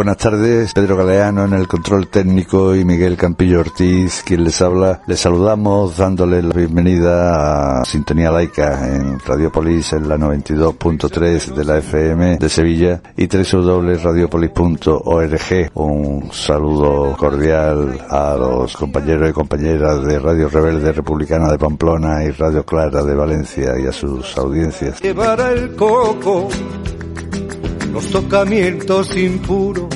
Buenas tardes, Pedro Galeano en el control técnico y Miguel Campillo Ortiz, quien les habla. Les saludamos dándole la bienvenida a Sintonía Laica en Radiopolis en la 92.3 de la FM de Sevilla y www.radiopolis.org. Un saludo cordial a los compañeros y compañeras de Radio Rebelde Republicana de Pamplona y Radio Clara de Valencia y a sus audiencias. Los tocamientos impuros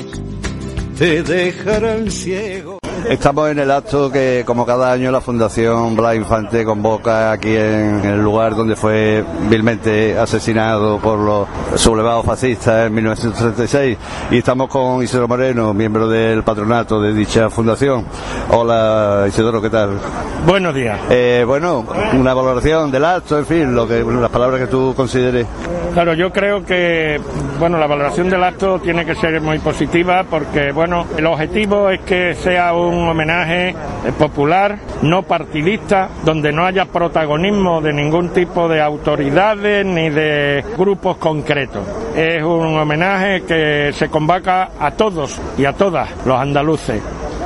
te dejarán ciego. Estamos en el acto que, como cada año, la Fundación Blas Infante convoca aquí en el lugar donde fue vilmente asesinado por los sublevados fascistas en 1936. Y estamos con Isidoro Moreno, miembro del patronato de dicha fundación. Hola, Isidoro, ¿qué tal? Buenos días. Eh, bueno, una valoración del acto, en fin, lo que, las palabras que tú consideres. Claro, yo creo que, bueno, la valoración del acto tiene que ser muy positiva porque, bueno, el objetivo es que sea un un homenaje eh, popular, no partidista, donde no haya protagonismo de ningún tipo de autoridades ni de grupos concretos. Es un homenaje que se convoca a todos y a todas los andaluces,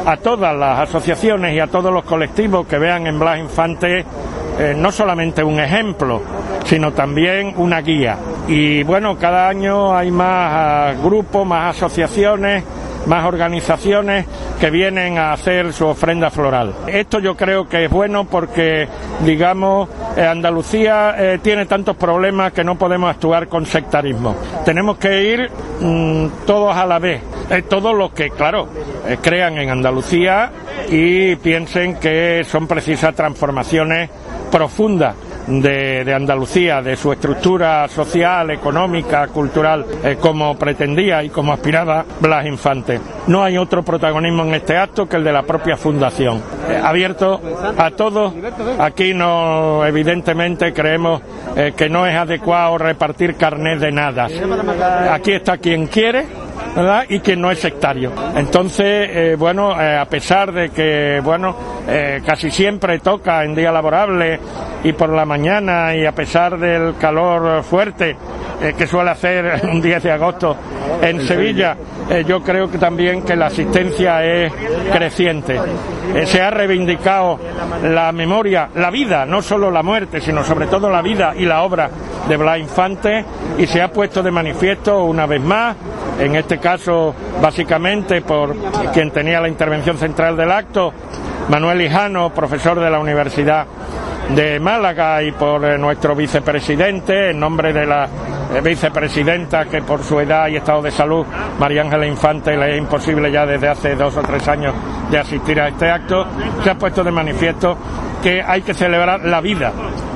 a todas las asociaciones y a todos los colectivos que vean en Blas Infante eh, no solamente un ejemplo, sino también una guía. Y bueno, cada año hay más ah, grupos, más asociaciones más organizaciones que vienen a hacer su ofrenda floral. Esto yo creo que es bueno porque, digamos, eh, Andalucía eh, tiene tantos problemas que no podemos actuar con sectarismo. Tenemos que ir mm, todos a la vez, eh, todos los que, claro, crean en Andalucía y piensen que son precisas transformaciones profundas de, Andalucía, de su estructura social, económica, cultural, eh, como pretendía y como aspiraba Blas Infante. No hay otro protagonismo en este acto que el de la propia fundación. Eh, abierto a todos, aquí no, evidentemente creemos eh, que no es adecuado repartir carnet de nada. Aquí está quien quiere ¿verdad? y que no es sectario. Entonces, eh, bueno, eh, a pesar de que, bueno, eh, casi siempre toca en día laborable y por la mañana y a pesar del calor fuerte que suele hacer un 10 de agosto en Sevilla, yo creo que también que la asistencia es creciente. se ha reivindicado la memoria, la vida, no solo la muerte, sino sobre todo la vida y la obra de Blas Infante y se ha puesto de manifiesto una vez más en este caso básicamente por quien tenía la intervención central del acto, Manuel Hijano, profesor de la Universidad de Málaga y por eh, nuestro vicepresidente, en nombre de la eh, vicepresidenta que por su edad y estado de salud, María Ángela Infante, le es imposible ya desde hace dos o tres años de asistir a este acto, se ha puesto de manifiesto que hay que celebrar la vida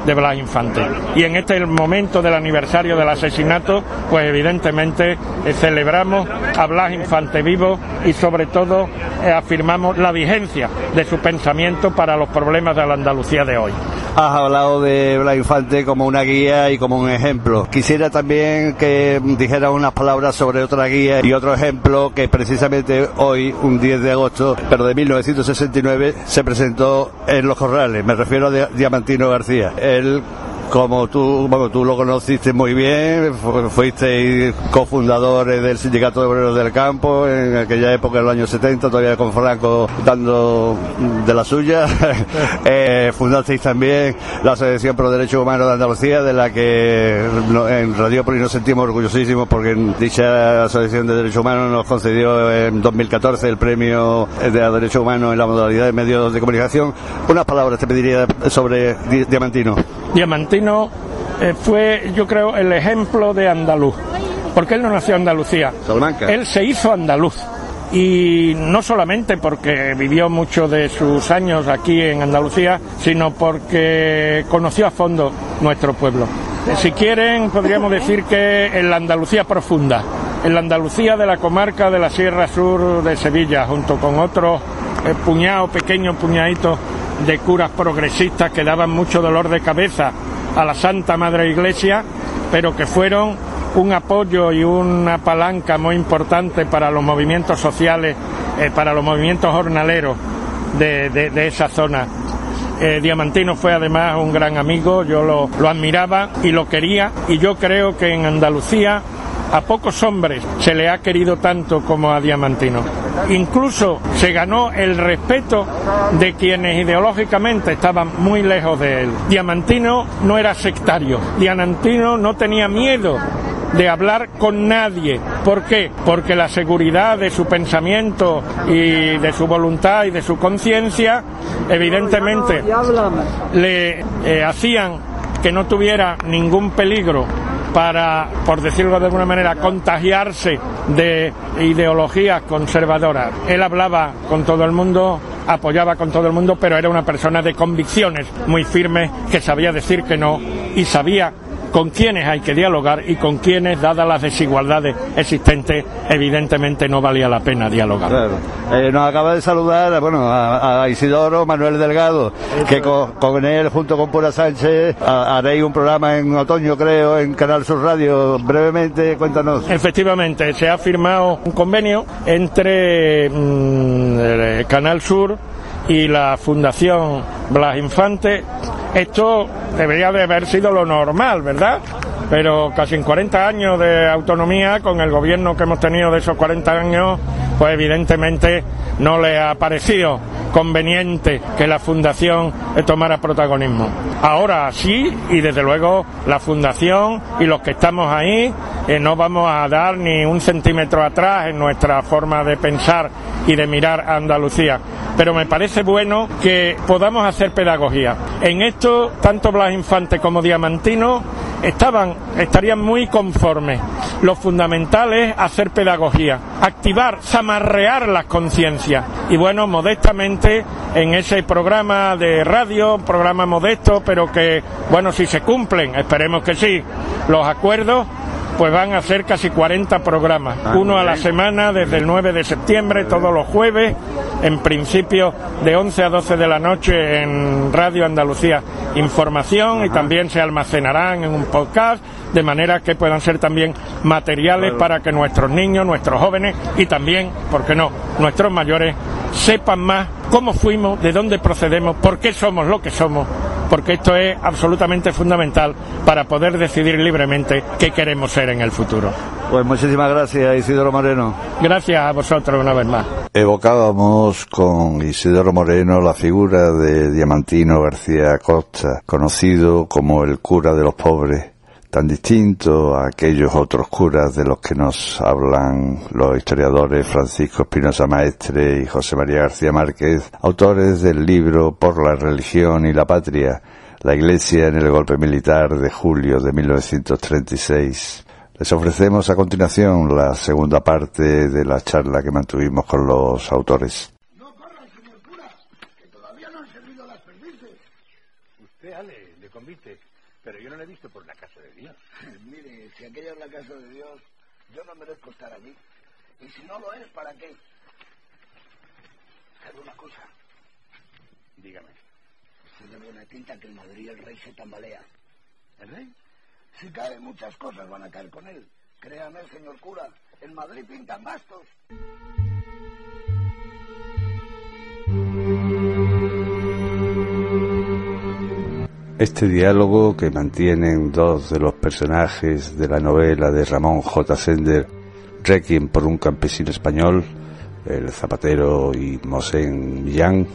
de Blas Infante. Y en este momento del aniversario del asesinato, pues evidentemente eh, celebramos a Blas Infante vivo y sobre todo eh, afirmamos la vigencia de su pensamiento para los problemas de la Andalucía de hoy. Has hablado de Blas Infante como una guía y como un ejemplo. Quisiera también que dijera unas palabras sobre otra guía y otro ejemplo que precisamente hoy, un 10 de agosto, pero de 1969, se presentó en Los Corrales. Me refiero a Diamantino García. Él como tú, bueno, tú lo conociste muy bien, fuiste cofundadores del Sindicato de Obreros del Campo en aquella época, en los años 70, todavía con Franco dando de la suya. eh, fundasteis también la Asociación Pro Derechos Humanos de Andalucía, de la que en Radiópolis nos sentimos orgullosísimos porque dicha Asociación de Derechos Humanos nos concedió en 2014 el premio de Derechos Humanos en la modalidad de medios de comunicación. Unas palabras te pediría sobre Diamantino. Diamantino eh, fue, yo creo, el ejemplo de andaluz, porque él no nació en Andalucía, él se hizo andaluz. Y no solamente porque vivió muchos de sus años aquí en Andalucía, sino porque conoció a fondo nuestro pueblo. Eh, si quieren, podríamos decir que en la Andalucía profunda, en la Andalucía de la comarca de la Sierra Sur de Sevilla, junto con otros eh, puñados, pequeños puñaditos de curas progresistas que daban mucho dolor de cabeza a la Santa Madre Iglesia, pero que fueron un apoyo y una palanca muy importante para los movimientos sociales, eh, para los movimientos jornaleros de, esa zona. Eh, Diamantino fue además un gran amigo, yo lo, lo admiraba y lo quería y yo creo que en Andalucía A pocos hombres se le ha querido tanto como a Diamantino. Incluso se ganó el respeto de quienes ideológicamente estaban muy lejos de él. Diamantino no era sectario, Diamantino no tenía miedo de hablar con nadie. ¿Por qué? Porque la seguridad de su pensamiento y de su voluntad y de su conciencia, evidentemente, le eh, hacían que no tuviera ningún peligro para, por decirlo de alguna manera, contagiarse de ideologías conservadoras. Él hablaba con todo el mundo, apoyaba con todo el mundo, pero era una persona de convicciones muy firmes que sabía decir que no y sabía con quienes hay que dialogar y con quienes, dadas las desigualdades existentes, evidentemente no valía la pena dialogar. Claro. Eh, nos acaba de saludar bueno, a, Isidoro Manuel Delgado, que con, él, junto con Pura Sánchez, haréis un programa en otoño, creo, en Canal Sur Radio. Brevemente, cuéntanos. Efectivamente, se ha firmado un convenio entre mm, Canal Sur y la Fundación Blas Infante. Esto debería de haber sido lo normal, ¿verdad? Pero casi en 40 años de autonomía, con el gobierno que hemos tenido de esos 40 años, pues evidentemente no le ha parecido conveniente que la Fundación tomara protagonismo. Ahora sí, y desde luego la Fundación y los que estamos ahí eh, no vamos a dar ni un centímetro atrás en nuestra forma de pensar y de mirar a Andalucía. Pero me parece bueno que podamos hacer pedagogía. En esto, tanto Blas Infante como Diamantino estaban, estarían muy conformes. Lo fundamental es hacer pedagogía, activar, zamarrear las conciencias. Y bueno, modestamente en ese programa de radio, programa modesto, pero que, bueno, si se cumplen, esperemos que sí, los acuerdos, pues van a ser casi 40 programas, ah, uno a la semana desde el 9 de septiembre, todos los jueves, en principio de 11 a 12 de la noche en Radio Andalucía Información y también se almacenarán en un podcast de manera que puedan ser también materiales para que nuestros niños, nuestros jóvenes y también, ¿por qué no?, nuestros mayores sepan más cómo fuimos, de dónde procedemos, por qué somos lo que somos porque esto es absolutamente fundamental para poder decidir libremente qué queremos ser en el futuro. Pues muchísimas gracias, Isidoro Moreno. Gracias a vosotros una vez más. Evocábamos con Isidoro Moreno la figura de Diamantino García Costa, conocido como el cura de los pobres tan distinto a aquellos otros curas de los que nos hablan los historiadores Francisco Espinosa Maestre y José María García Márquez, autores del libro Por la religión y la patria, la Iglesia en el golpe militar de julio de 1936. Les ofrecemos a continuación la segunda parte de la charla que mantuvimos con los autores. No corra, señor cura, que todavía no han servido las perdices. Usted, Ale, le convite, pero yo no le he visto por la casa de Dios. Mire, si aquella es la casa de Dios, yo no merezco estar allí. Y si no lo es, ¿para qué? ¿Sabe una cosa? Dígame. Se de buena tinta que en Madrid el rey se tambalea. ¿El rey? Si cae, muchas cosas van a caer con él. Créame, señor cura, en Madrid pintan bastos. Este diálogo que mantienen dos de los personajes de la novela de Ramón J. Sender, Requiem por un campesino español, el zapatero y Mosén Millán,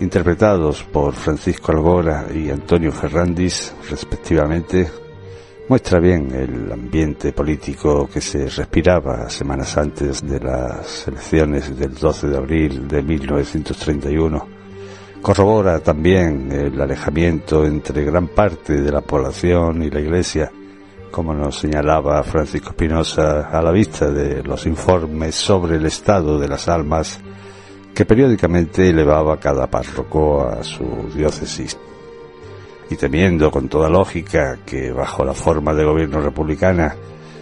interpretados por Francisco Algora y Antonio Ferrandis, respectivamente, muestra bien el ambiente político que se respiraba semanas antes de las elecciones del 12 de abril de 1931 Corrobora también el alejamiento entre gran parte de la población y la Iglesia, como nos señalaba Francisco Espinosa a la vista de los informes sobre el estado de las almas que periódicamente elevaba cada párroco a su diócesis. Y temiendo con toda lógica que bajo la forma de gobierno republicana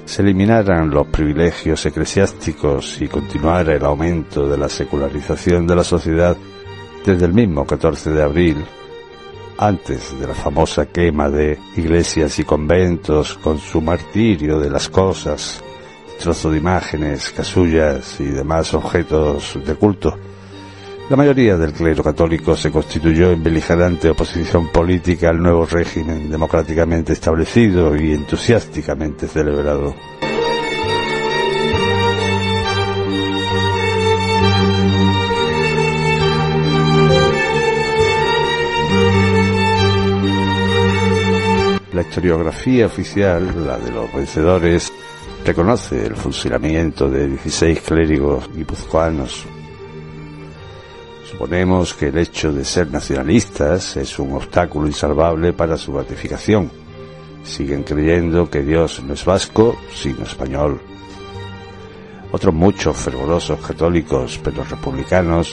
se eliminaran los privilegios eclesiásticos y continuara el aumento de la secularización de la sociedad, desde el mismo 14 de abril, antes de la famosa quema de iglesias y conventos con su martirio de las cosas, trozo de imágenes, casullas y demás objetos de culto, la mayoría del clero católico se constituyó en beligerante oposición política al nuevo régimen democráticamente establecido y entusiásticamente celebrado. La historiografía oficial, la de los vencedores, reconoce el fusilamiento de 16 clérigos guipuzcoanos. Suponemos que el hecho de ser nacionalistas es un obstáculo insalvable para su beatificación. Siguen creyendo que Dios no es vasco, sino español. Otros muchos fervorosos católicos, pero republicanos,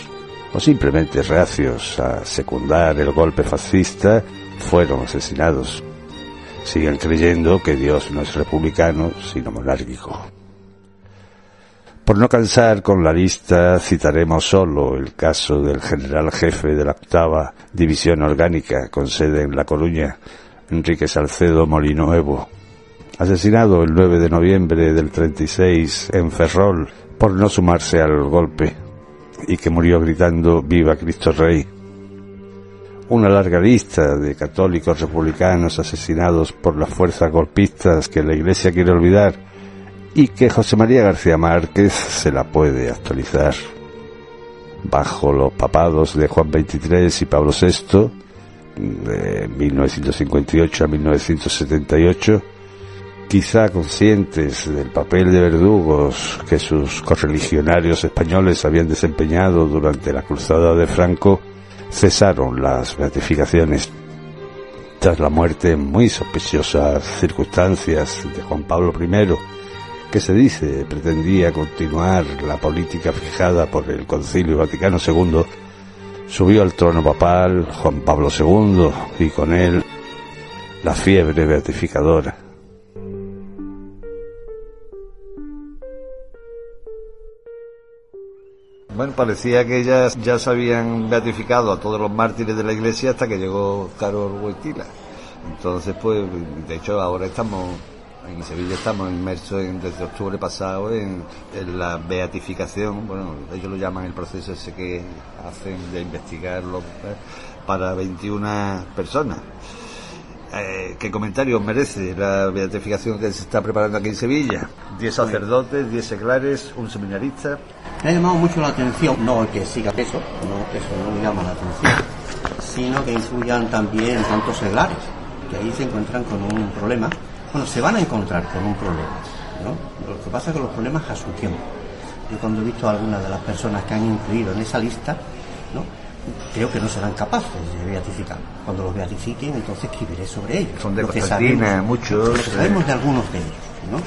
o simplemente reacios a secundar el golpe fascista, fueron asesinados. Siguen creyendo que Dios no es republicano, sino monárquico. Por no cansar con la lista, citaremos solo el caso del general jefe de la octava división orgánica con sede en La Coruña, Enrique Salcedo Molinuevo, asesinado el 9 de noviembre del 36 en Ferrol por no sumarse al golpe y que murió gritando Viva Cristo Rey. Una larga lista de católicos republicanos asesinados por las fuerzas golpistas que la Iglesia quiere olvidar y que José María García Márquez se la puede actualizar. Bajo los papados de Juan XXIII y Pablo VI, de 1958 a 1978, quizá conscientes del papel de verdugos que sus correligionarios españoles habían desempeñado durante la cruzada de Franco, cesaron las beatificaciones. Tras la muerte en muy sospechosas circunstancias de Juan Pablo I, que se dice pretendía continuar la política fijada por el Concilio Vaticano II, subió al trono papal Juan Pablo II y con él la fiebre beatificadora. Bueno, parecía que ya, ya se habían beatificado a todos los mártires de la iglesia hasta que llegó Carol Wojtyla. Entonces, pues, de hecho, ahora estamos en Sevilla estamos inmersos desde octubre pasado en, la beatificación, bueno, ellos lo llaman el proceso ese que hacen de investigarlo ¿eh? para 21 personas. Eh, ¿Qué comentarios merece la beatificación que se está preparando aquí en Sevilla? Diez sacerdotes, diez seglares, un seminarista. Me ha llamado mucho la atención, no que siga eso, no, eso no me llama la atención, sino que incluyan también tantos seglares, que ahí se encuentran con un problema bueno, se van a encontrar con un problema, ¿no? Lo que pasa es que los problemas a su tiempo. Yo cuando he visto a algunas de las personas que han incluido en esa lista. Creo que no serán capaces de beatificar. Cuando los beatifiquen, entonces escribiré sobre ellos. Son de Constantina, muchos. Lo que sabemos de algunos de ellos, ¿no?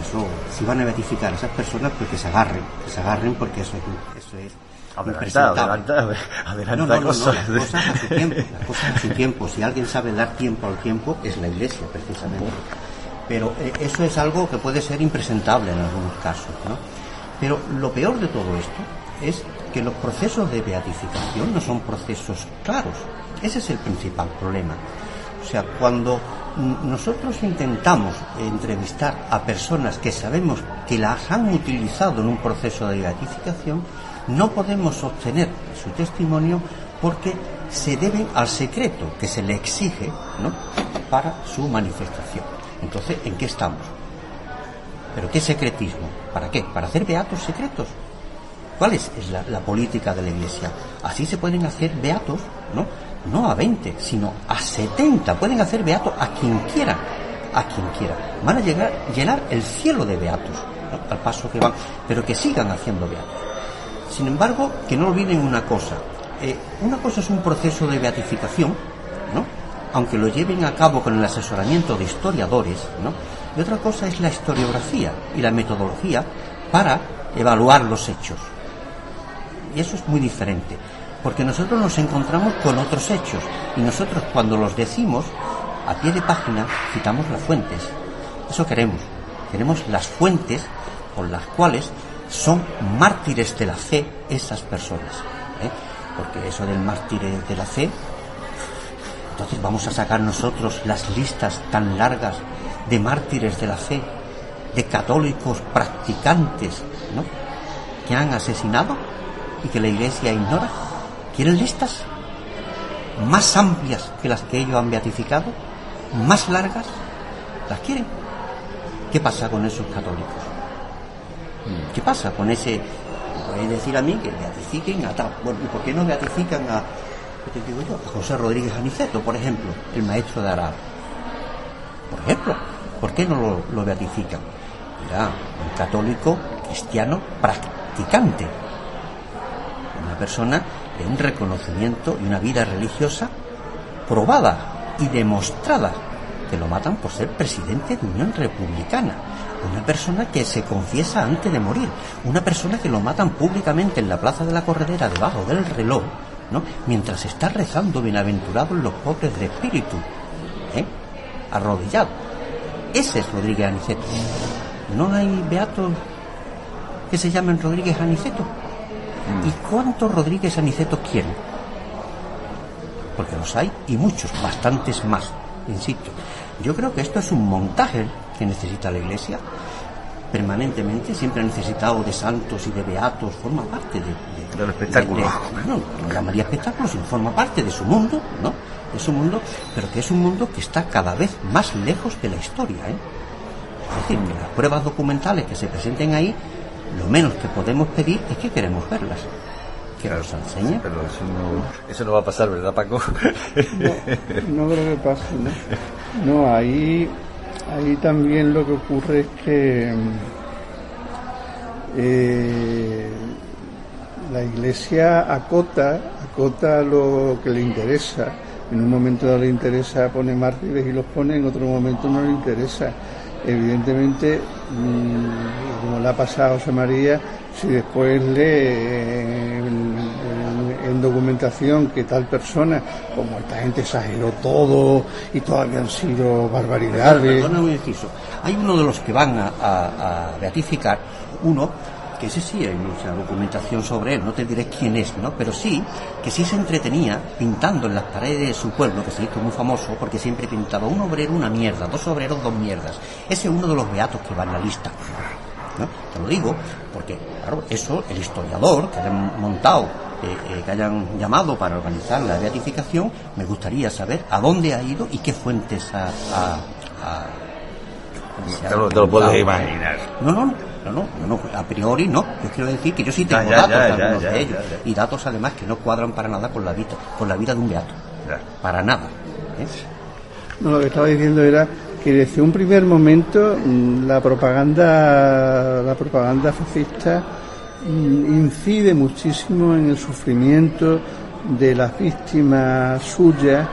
Eso, si van a beatificar a esas personas, pues que se agarren, que se agarren porque eso es, eso es Adelantado, adelantado, adelantado cosas. cosas a su tiempo, las cosas a su tiempo. Si alguien sabe dar tiempo al tiempo, es la iglesia, precisamente. Pero eh, eso es algo que puede ser impresentable en algunos casos, ¿no? Pero lo peor de todo esto es que los procesos de beatificación no son procesos claros. Ese es el principal problema. O sea, cuando nosotros intentamos entrevistar a personas que sabemos que las han utilizado en un proceso de beatificación, no podemos obtener su testimonio porque se debe al secreto que se le exige ¿no? para su manifestación. Entonces, ¿en qué estamos? ¿Pero qué secretismo? ¿Para qué? ¿Para hacer beatos secretos? ¿Cuál es, la, política de la Iglesia? Así se pueden hacer beatos, ¿no? No a 20, sino a 70. Pueden hacer beatos a quien quiera, a quien quiera. Van a llegar, llenar el cielo de beatos, al paso que van, pero que sigan haciendo beatos. Sin embargo, que no olviden una cosa. Eh, una cosa es un proceso de beatificación, ¿no? aunque lo lleven a cabo con el asesoramiento de historiadores, ¿no? y otra cosa es la historiografía y la metodología para evaluar los hechos. Y eso es muy diferente, porque nosotros nos encontramos con otros hechos, y nosotros cuando los decimos, a pie de página, citamos las fuentes. Eso queremos. Queremos las fuentes con las cuales son mártires de la fe esas personas. ¿eh? Porque eso del mártir de la fe, entonces vamos a sacar nosotros las listas tan largas de mártires de la fe, de católicos practicantes, ¿no? Que han asesinado y que la iglesia ignora. ¿Quieren listas más amplias que las que ellos han beatificado? ¿Más largas? ¿Las quieren? ¿Qué pasa con esos católicos? ¿Qué pasa con ese? Podéis decir a mí que beatifiquen a tal. Bueno, ¿y por qué no beatifican a, ¿qué te digo yo? a José Rodríguez Aniceto, por ejemplo, el maestro de Arab? por ejemplo. ¿Por qué no lo, lo beatifican? Era un católico cristiano practicante. Persona de un reconocimiento y una vida religiosa probada y demostrada que lo matan por ser presidente de Unión Republicana. Una persona que se confiesa antes de morir. Una persona que lo matan públicamente en la Plaza de la Corredera debajo del reloj, ¿no? Mientras está rezando bienaventurados los pobres de espíritu. ¿eh? Arrodillado. Ese es Rodríguez Aniceto. ¿No hay beatos que se llamen Rodríguez Aniceto? ¿Y cuántos Rodríguez Aniceto quieren? Porque los hay y muchos, bastantes más, insisto. Yo creo que esto es un montaje que necesita la Iglesia permanentemente, siempre ha necesitado de santos y de beatos, forma parte de, de- Del espectáculo. de- de- no, no llamaría forma parte de su mundo, ¿no? De su mundo, pero que es un mundo que está cada vez más lejos de la historia, ¿eh? Es decir, que las pruebas documentales que se presenten ahí, lo menos que podemos pedir es que queremos verlas. Que nos enseñe. Pero eso no, eso no va a pasar, ¿verdad, Paco? No, no creo que pase, ¿no? No, ahí, ahí también lo que ocurre es que eh, la iglesia acota, acota lo que le interesa. En un momento dado le interesa poner mártires y los pone, en otro momento no le interesa. Evidentemente, mm, como le ha pasado a José María, si después lee eh, en, en- en documentación que tal persona, como esta gente exageró todo y todavía han sido barbaridades. Perdona un inciso. Hay uno de los que van a, a- a beatificar, uno, que ese sí hay mucha documentación sobre él, no te diré quién es, ¿no? Pero sí, que sí se entretenía pintando en las paredes de su pueblo, que se hizo muy famoso, porque siempre pintaba un obrero una mierda, dos obreros dos mierdas. Ese es uno de los beatos que va en la lista. ¿No? Te lo digo porque, claro, eso, el historiador que hayan montado, eh, eh, que hayan llamado para organizar la beatificación, me gustaría saber a dónde ha ido y qué fuentes ha... ha- ha- Te lo, te lo puedes imaginar. No, no, no, no, no, no, a priori no. Yo quiero decir que yo sí Ya, tengo ya, datos ya, de ya, algunos ya, de ellos. ya, ya. Y datos además que no cuadran para nada con la vida, con la vida de un beato. Ya. Para nada. ¿eh? No, lo que estaba diciendo era que desde un primer momento mm, la propaganda, la propaganda fascista mm, incide muchísimo en el sufrimiento de las víctimas suyas,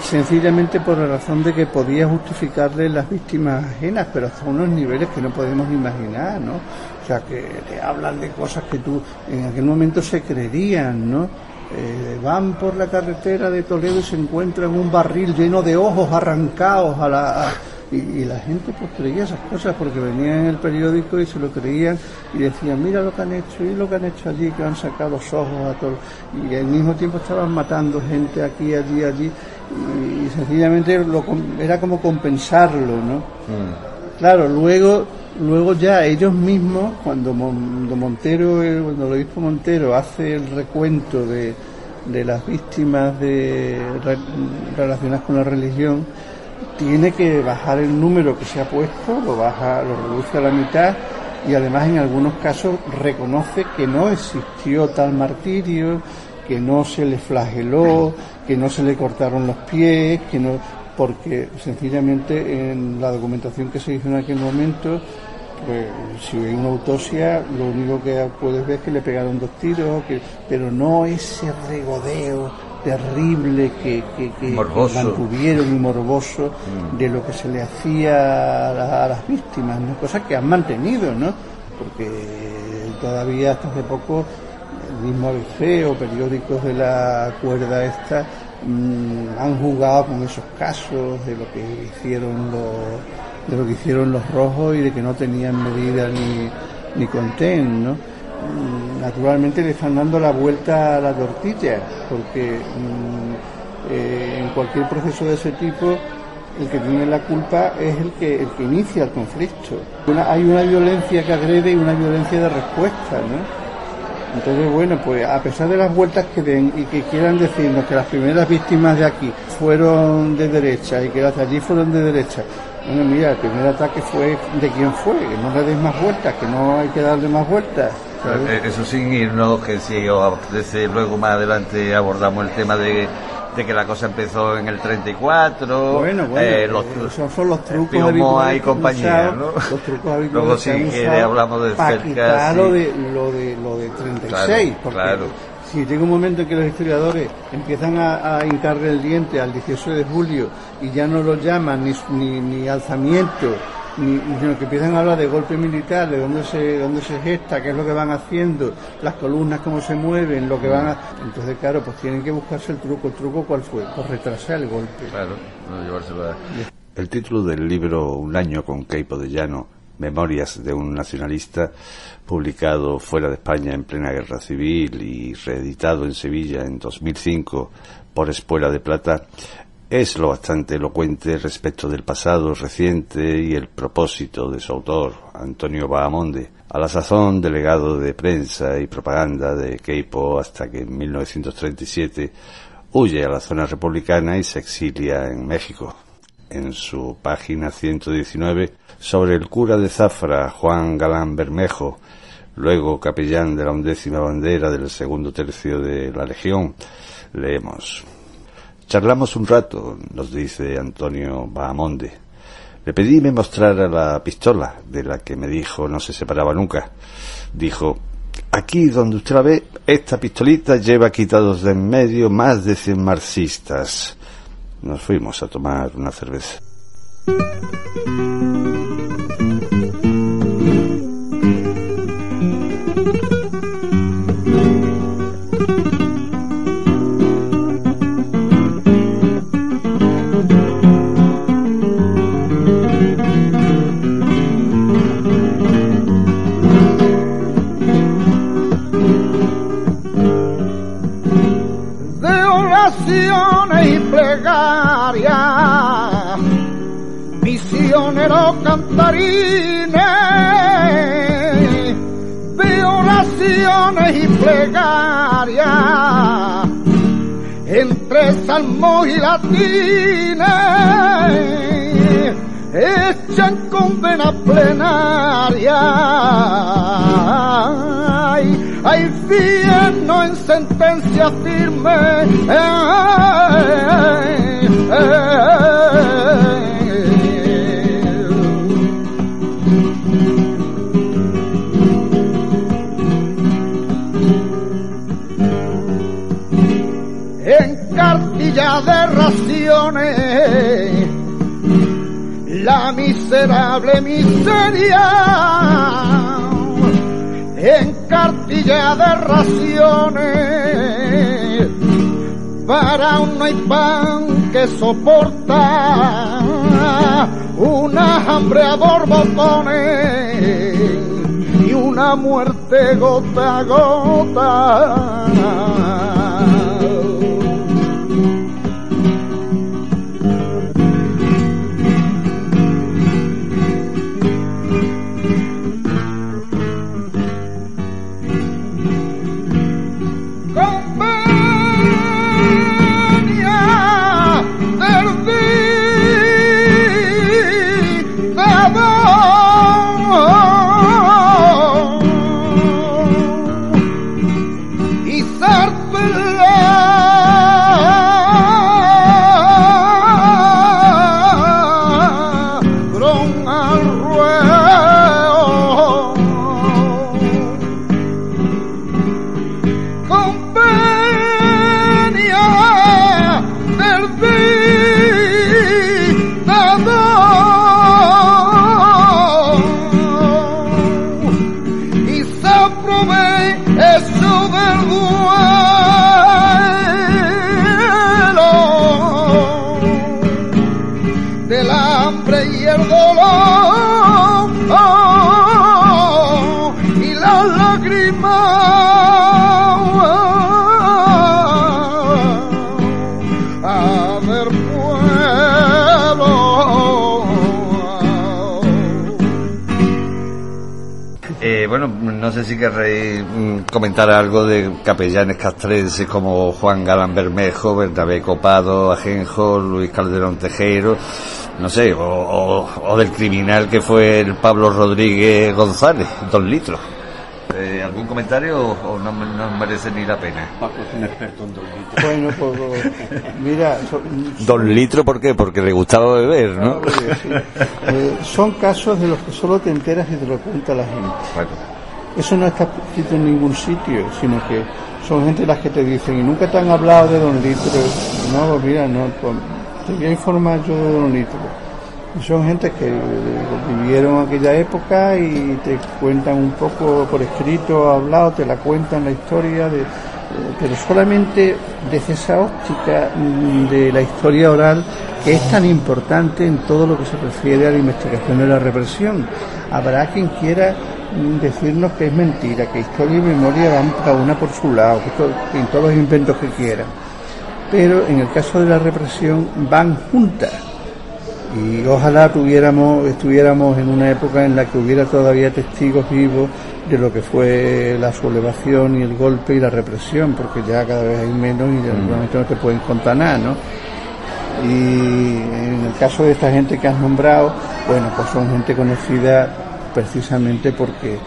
sencillamente por la razón de que podía justificarle las víctimas ajenas, pero hasta unos niveles que no podemos imaginar, ¿no? O sea, que te hablan de cosas que tú en aquel momento se creerían, ¿no? Eh, van por la carretera de Toledo y se encuentran un barril lleno de ojos arrancados a la... a- y, y la gente pues creía esas cosas porque venían en el periódico y se lo creían y decían, mira lo que han hecho, y lo que han hecho allí, que han sacado los ojos a todos. Y al mismo tiempo estaban matando gente aquí, allí, allí. Y, sencillamente lo era como compensarlo, ¿no? Claro, luego, luego ya ellos mismos, cuando, Mon- cuando Montero, cuando el obispo Montero hace el recuento de, de las víctimas de, re- relacionadas con la religión, tiene que bajar el número que se ha puesto, lo baja, lo reduce a la mitad y además en algunos casos reconoce que no existió tal martirio, que no se le flageló, que no se le cortaron los pies, que no, porque sencillamente en la documentación que se hizo en aquel momento, pues si hay una autopsia, lo único que puedes ver es que le pegaron dos tiros, que, pero no ese regodeo terrible que, que, que mantuvieron y morboso de lo que se le hacía a, la- a las víctimas, ¿no? cosas que han mantenido, ¿no? porque todavía hasta hace poco el mismo ABC o periódicos de la cuerda esta mm, han jugado con esos casos de lo que hicieron los de lo que hicieron los rojos y de que no tenían medida ni, ni contén, ¿no? Mm, Naturalmente le están dando la vuelta a la tortilla, porque mm, eh, en cualquier proceso de ese tipo el que tiene la culpa es el que el que inicia el conflicto. Una- hay una violencia que agrede y una violencia de respuesta, ¿no? Entonces, bueno, pues a pesar de las vueltas que den y que quieran decirnos que las primeras víctimas de aquí fueron de derecha y que las de allí fueron de derecha, bueno, mira, el primer ataque fue de quién fue, que no le des más vueltas, que no hay que darle más vueltas. Eh, Eso sin irnos, que si os apetece luego más adelante abordamos el tema de de que la cosa empezó en el 34. Bueno, bueno, eh, los, esos son los trucos y que compañía, usado, ¿no? Los trucos habituales Luego que quiere usado hablamos de cerca, sí. lo de lo de lo de 36, Claro, porque claro. si llega un momento en que los historiadores empiezan a, a hincarle el diente al 18 de julio y ya no lo llaman ni, ni, ni alzamiento sino que empiezan a hablar de golpe militar, de dónde se, dónde se gesta, qué es lo que van haciendo, las columnas cómo se mueven, lo que van a... Entonces, claro, pues tienen que buscarse el truco. ¿El truco cuál fue? Pues retrasar el golpe. Claro, no llevárselo a- El título del libro Un año con Queipo de Llano, Memorias de un nacionalista, publicado fuera de España en plena guerra civil y reeditado en Sevilla en 2005 por Espuela de Plata, es lo bastante elocuente respecto del pasado reciente y el propósito de su autor, Antonio Bahamonde, a la sazón delegado de prensa y propaganda de Queipo hasta que en 1937 huye a la zona republicana y se exilia en México. En su página 119, sobre el cura de Zafra, Juan Galán Bermejo, luego capellán de la undécima bandera del segundo tercio de la Legión, leemos. Charlamos un rato, nos dice Antonio Bahamonde. Le pedí me mostrara la pistola, de la que me dijo no se separaba nunca. Dijo, aquí donde usted la ve, esta pistolita lleva quitados de en medio más de cien marxistas. Nos fuimos a tomar una cerveza. Plegarias, entre salmos y latines, echan condena plenaria. Ay, hay no en sentencia firme. Ay, cartilla de raciones la miserable miseria en cartilla de raciones. Para un no hay pan que soporta una hambre a borbotones y una muerte gota a gota bueno, no sé si querréis mm, comentar algo de capellanes castrenses como Juan Galán Bermejo, Bernabé Copado, Ajenjo, Luis Calderón Tejero, no sé, o, o- o del criminal que fue el Pablo Rodríguez González, dos litros. Eh, ¿Algún comentario o, no, no, merece ni la pena? Paco es un experto en dos litros. Bueno, pues mira... Son, ¿Dos litros por qué? Porque le gustaba beber, ¿no? sí. eh, son casos de los que solo te enteras y te lo cuenta la gente. Bueno. Eso no está escrito en ningún sitio, sino que son gente las que te dicen, y nunca te han hablado de Don Litro. No, pues mira, no, pues, te voy a informar yo de Don Litro. Son gente que vivieron aquella época y te cuentan un poco por escrito, hablado, te la cuentan la historia, de, pero solamente desde esa óptica de la historia oral que es tan importante en todo lo que se refiere a la investigación de la represión. Habrá quien quiera decirnos que es mentira, que historia y memoria van cada una por su lado, que en todos los inventos que quieran. Pero en el caso de la represión van juntas. Y ojalá tuviéramos, estuviéramos en una época en la que hubiera todavía testigos vivos de lo que fue la sublevación y el golpe y la represión, porque ya cada vez hay menos y realmente no te pueden contar nada, ¿no? Y en el caso de esta gente que has nombrado, bueno, pues son gente conocida precisamente porque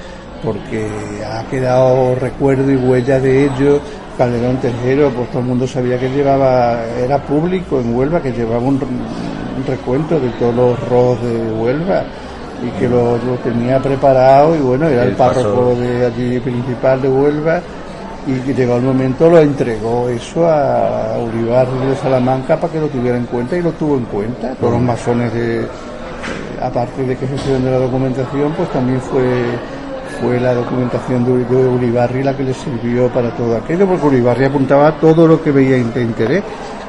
porque ha quedado recuerdo y huella de ello. Calderón Tejero, pues todo el mundo sabía que llevaba, era público en Huelva, que llevaba un, un recuento de todos los rojos de Huelva y que lo, lo, tenía preparado y bueno, era el, el párroco paso. de allí principal de Huelva y llegó el momento lo entregó eso a Uribar de Salamanca para que lo tuviera en cuenta y lo tuvo en cuenta. Todos los masones de, aparte de que se de la documentación, pues también fue fue la documentación de, de, Uribarri la que le sirvió para todo aquello, porque Uribarri apuntaba todo lo que veía de interés.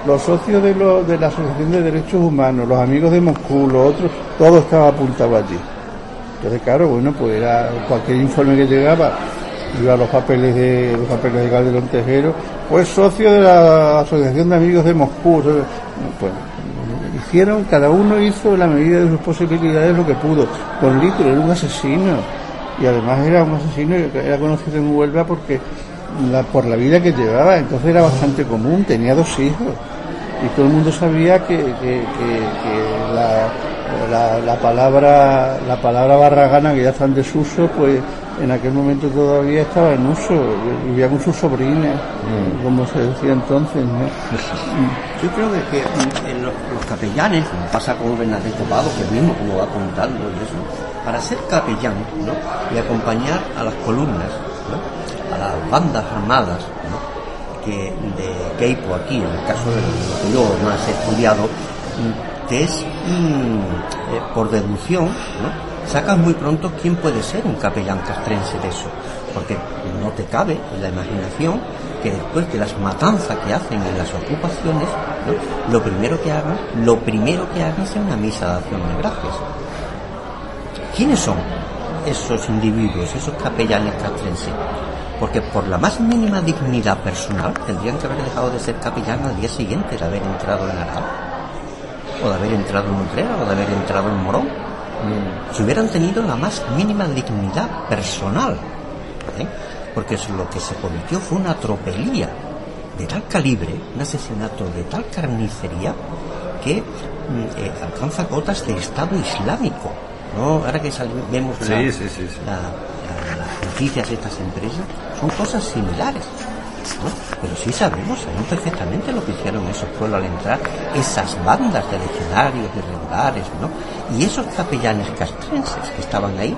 Los socios de, lo, de la Asociación de Derechos Humanos, los amigos de Moscú, los otros, todo estaba apuntado allí. Entonces, claro, bueno, pues era cualquier informe que llegaba, iba a los papeles de los papeles de Calderón Tejero, pues socio de la Asociación de Amigos de Moscú. Pues, hicieron, cada uno hizo la medida de sus posibilidades lo que pudo. Don Litro era un asesino y además era un asesino era conocido en Huelva porque la, por la vida que llevaba, entonces era bastante común, tenía dos hijos y todo el mundo sabía que, que, que, que la, la, la, palabra la palabra barragana que ya está en desuso pues en aquel momento todavía estaba en uso vivía con sus sobrinas mm. como se decía entonces ¿no? yo creo que, que en los, los, capellanes como pasa con Bernadette Pado que mismo como va contando y eso para ser capellán ¿no? y acompañar a las columnas ¿no? a las bandas armadas ¿no? Que de Keipo aquí en el caso de lo que yo más he estudiado te es mmm, eh, por deducción sacas muy pronto quién puede ser un capellán castrense de eso, porque no te cabe en la imaginación que después de las matanzas que hacen en las ocupaciones, lo primero que hagan, lo primero que hagan sea una misa de acción de gracias. ¿Quiénes son esos individuos, esos capellanes castrenses? Porque por la más mínima dignidad personal tendrían que haber dejado de ser capellán al día siguiente de haber entrado en Arao, o de haber entrado en Utrera, o de haber entrado en Morón si hubieran tenido la más mínima dignidad personal. ¿eh? Porque lo que se cometió fue una tropelía de tal calibre, un asesinato de tal carnicería, que eh, alcanza cotas de Estado Islámico. ¿no? Ahora que vemos sí, la, sí, sí, la, la, las noticias de estas empresas, son cosas similares. ¿no? Pero sí sabemos, sabemos perfectamente lo que hicieron esos pueblos al entrar, esas bandas de legionarios, de regulares, ¿no? Y esos capellanes castrenses que estaban ahí,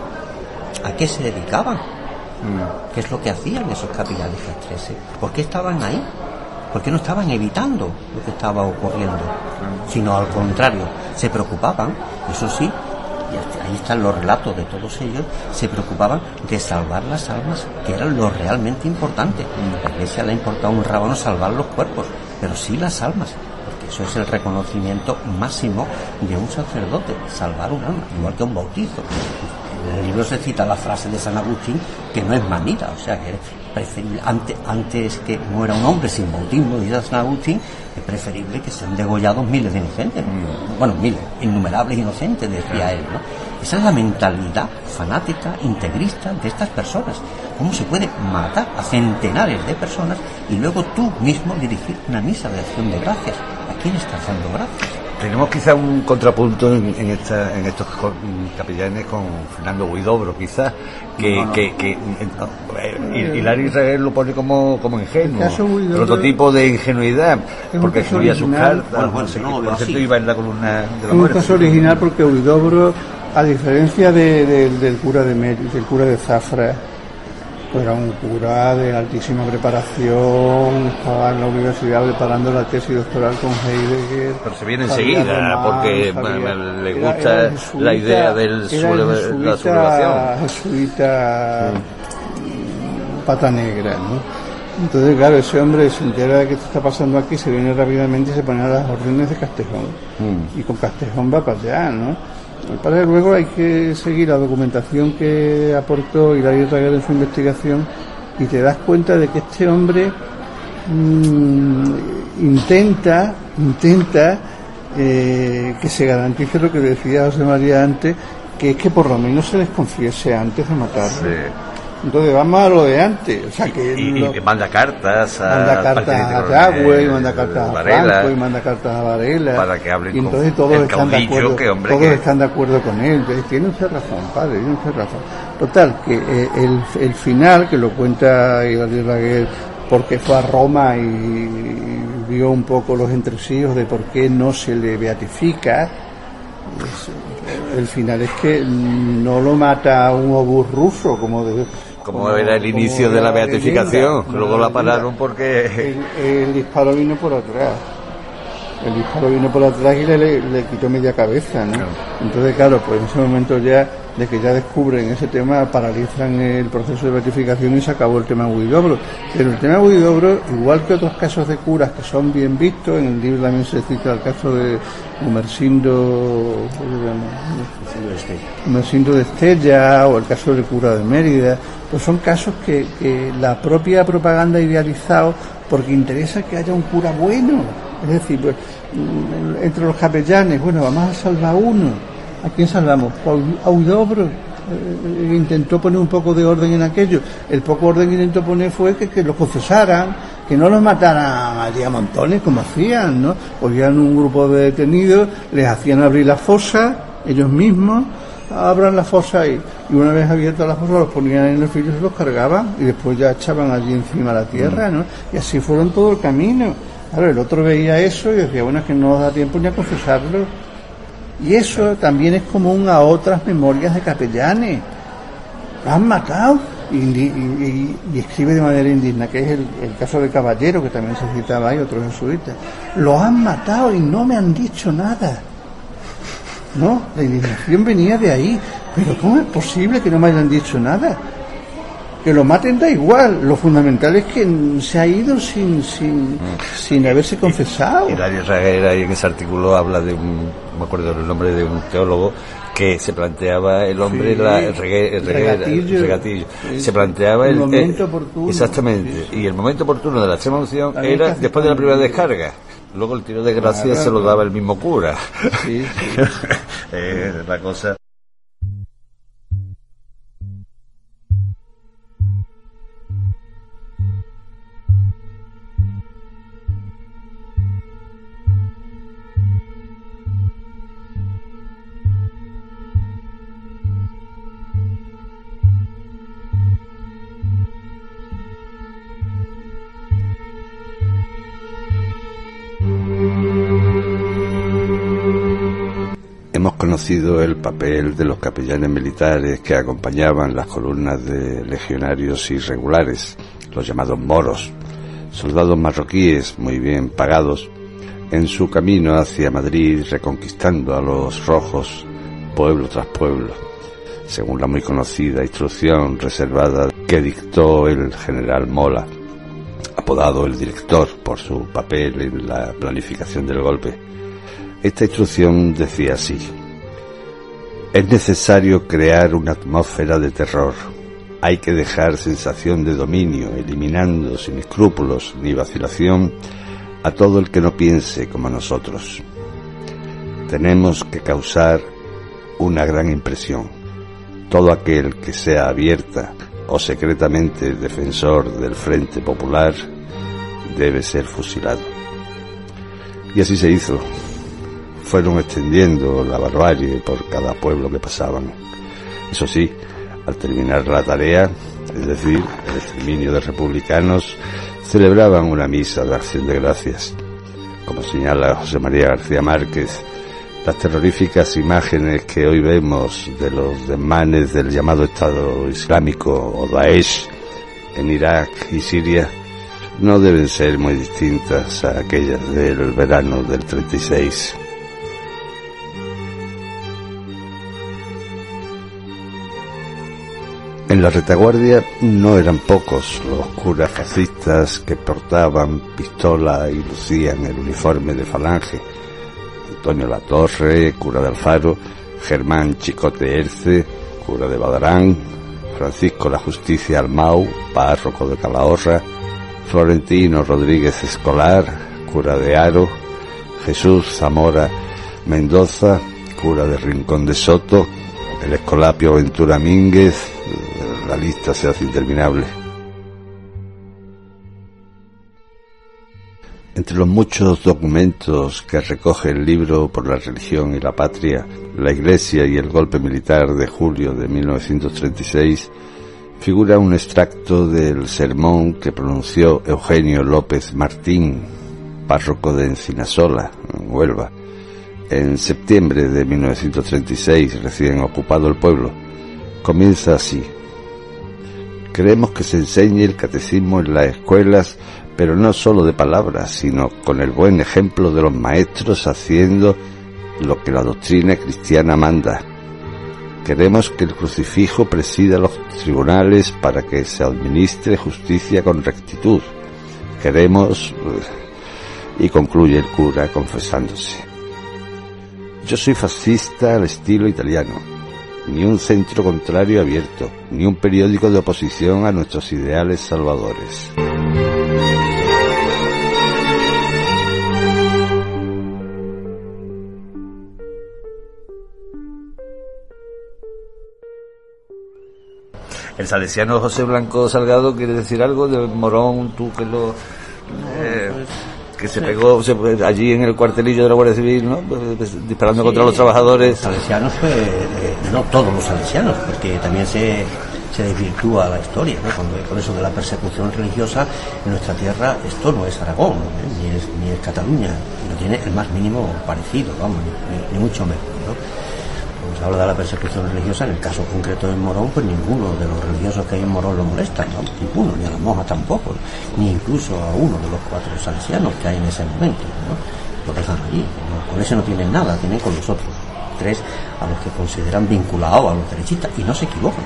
¿a qué se dedicaban? Mm. ¿Qué es lo que hacían esos capellanes castrenses? ¿Por qué estaban ahí? ¿Por qué no estaban evitando lo que estaba ocurriendo? Mm. Sino al contrario, se preocupaban, eso sí, ahí están los relatos de todos ellos, se preocupaban de salvar las almas, que era lo realmente importante. A la iglesia le importaba un rábano salvar los cuerpos, pero sí las almas, porque eso es el reconocimiento máximo de un sacerdote, salvar un alma, igual que un bautizo. En el libro se cita la frase de San Agustín que no es manera, o sea que antes, antes que muera un hombre sin bautismo, San Agustín, es preferible que sean degollados miles de inocentes, bueno, miles, innumerables inocentes, decía él, ¿no? Esa es la mentalidad fanática, integrista de estas personas. ¿Cómo se puede matar a centenares de personas y luego tú mismo dirigir una misa de acción de gracias? ¿A quién estás dando gracias? Tenemos quizá un contrapunto en, en, esta, en estos capellanes con Fernando Guidobro, quizás, que, No, no. que, que eh, Hilario Israel lo pone como, como ingenuo, prototipo de ingenuidad, porque escribía sus cartas, Bueno, bueno, no no por cierto iba en la columna de Es la un muerte. caso original porque Huidobro, a diferencia de- de- del cura de del cura de Zafra, era un cura de altísima preparación, estaba en la universidad preparando la tesis doctoral con Heidegger. Pero se viene enseguida, porque sabía- le gusta era jesuita- la idea jesuita- la sublevación. jesuita pata negra, ¿no? Entonces, claro, ese hombre se entera de que esto está pasando aquí, se viene rápidamente y se pone a las órdenes de Castejón. Mm. Y con Castejón va para allá, ¿no? Para luego hay que seguir la documentación que aportó Hilario Traguer en su investigación y te das cuenta de que este hombre mm, intenta, intenta eh, que se garantice lo que decía José María antes, que es que por lo menos se les confiese antes de matarlo. Sí. Entonces vamos a lo de antes, o sea que Y, lo- manda cartas a manda cartas a Yagüe, y manda cartas a Varela, Franco, y manda cartas a Varela. para que hablen y con entonces todos el están de acuerdo, que hombre todos que- están de acuerdo con él. Entonces tiene usted razón, padre, tiene usted razón. Total, que eh, el, el final, que lo cuenta Raguer, porque fue a Roma y, y vio un poco los entresijos de por qué no se le beatifica, pues, el final es que no lo mata un obús ruso, como de, como era el inicio de la beatificación, luego la pararon porque El, el disparo vino por atrás. El disparo vino por atrás y le, le, quitó media cabeza, ¿no? Entonces, claro, pues en ese momento ya, de que ya descubren ese tema, paralizan el proceso de beatificación y se acabó el tema Huidobro. Pero el tema Huidobro, igual que otros casos de curas que son bien vistos, en el libro también se cita el caso de Gumersindo, ¿cómo se llama? Gumersindo de Estella o el caso del cura de Mérida, pues son casos que, que la propia propaganda ha idealizado porque interesa que haya un cura bueno. Es decir, pues, entre los capellanes, bueno, vamos a salvar uno. ¿A quién salvamos? Pues A Huidobro. Eh, intentó poner un poco de orden en aquello. El poco orden que intentó poner fue que, que los confesaran, que no los mataran allí a montones como hacían, ¿no? Cogían un grupo de detenidos, les hacían abrir la fosa, ellos mismos, abran la fosa y, y una vez abierta la fosa los ponían en el filo y se los cargaban y después ya echaban allí encima la tierra, ¿no? Y así fueron todo el camino. Claro, el otro veía eso y decía, bueno, es que no nos da tiempo ni a confesarlo. Y eso también es común a otras memorias de capellanes. Lo han matado y, escribe de manera indigna, que es el, caso de Caballero, que también se citaba ahí, otros jesuitas. Lo han matado y no me han dicho nada. No, la indignación venía de ahí. Pero ¿cómo es posible que no me hayan dicho nada? Que lo maten da igual. Lo fundamental es que mm, se ha ido sin, sin, sin haberse confesado. Hilario Raguera ahí en ese artículo habla de un, me acuerdo el nombre de un teólogo que se planteaba el hombre Sí, la, el regue- el regue- regatillo. el regatillo. Sí, se planteaba el el, momento el- oportuno. exactamente y el momento oportuno de la extrema unción era después de la primera descarga luego el tiro de gracia Claro. se lo daba el mismo cura Sí, sí. Eh, la cosa el papel de los capellanes militares que acompañaban las columnas de legionarios irregulares, los llamados moros, soldados marroquíes muy bien pagados, en su camino hacia Madrid reconquistando a los rojos pueblo tras pueblo, según la muy conocida instrucción reservada que dictó el general Mola, apodado el director por su papel en la planificación del golpe. Esta instrucción decía así, es necesario crear una atmósfera de terror. Hay que dejar sensación de dominio, eliminando sin escrúpulos ni vacilación a todo el que no piense como nosotros. Tenemos que causar una gran impresión. Todo aquel que sea abierta o secretamente defensor del Frente Popular debe ser fusilado. Y así se hizo. Fueron extendiendo la barbarie por cada pueblo que pasaban. Eso sí, al terminar la tarea, es decir, el exterminio de republicanos, celebraban una misa de acción de gracias. Como señala José María García Márquez, las terroríficas imágenes que hoy vemos de los desmanes del llamado Estado Islámico o Daesh en Irak y Siria no deben ser muy distintas a aquellas del verano del 36. En la retaguardia no eran pocos los curas fascistas que portaban pistola y lucían el uniforme de falange. Antonio Latorre, cura de Alfaro, Germán Chicote Erce, cura de Badarán, Francisco La Justicia Almau, párroco de Calahorra, Florentino Rodríguez Escolar, cura de Aro, Jesús Zamora Mendoza, cura de Rincón de Soto, el Escolapio Ventura Mínguez, la lista se hace interminable. Entre los muchos documentos que recoge el libro por la religión y la patria, la Iglesia y el golpe militar de julio de 1936, figura un extracto del sermón que pronunció Eugenio López Martín, párroco de Encinasola, en Huelva, en septiembre de 1936, recién ocupado el pueblo. Comienza así. Queremos que se enseñe el catecismo en las escuelas, pero no solo de palabras, sino con el buen ejemplo de los maestros haciendo lo que la doctrina cristiana manda. Queremos que el crucifijo presida los tribunales para que se administre justicia con rectitud. Queremos... Y concluye el cura confesándose. Yo soy fascista al estilo italiano. Ni un centro contrario abierto, ni un periódico de oposición a nuestros ideales salvadores. El salesiano José Blanco Salgado quiere decir algo de Morón, tú que lo... Eh, que se pegó se, allí en el cuartelillo de la Guardia Civil, ¿no? Pues, disparando contra los trabajadores. Los salesianos, pues, eh, no todos los salesianos, porque también se, se desvirtúa la historia, ¿no? Cuando, por eso de la persecución religiosa en nuestra tierra, esto no es Aragón, ¿eh? ni, es, ni es Cataluña, no tiene el más mínimo parecido, vamos, ni, ni mucho menos, ¿no? Habla de la persecución religiosa, en el caso concreto de Morón, pues ninguno de los religiosos que hay en Morón lo molesta, ¿no? ninguno, ni a las monjas tampoco, ni incluso a uno de los cuatro salesianos que hay en ese momento, ¿no? lo dejan allí, con ese no tienen nada, tienen con los otros tres a los que consideran vinculados a los derechistas, y no se equivocan,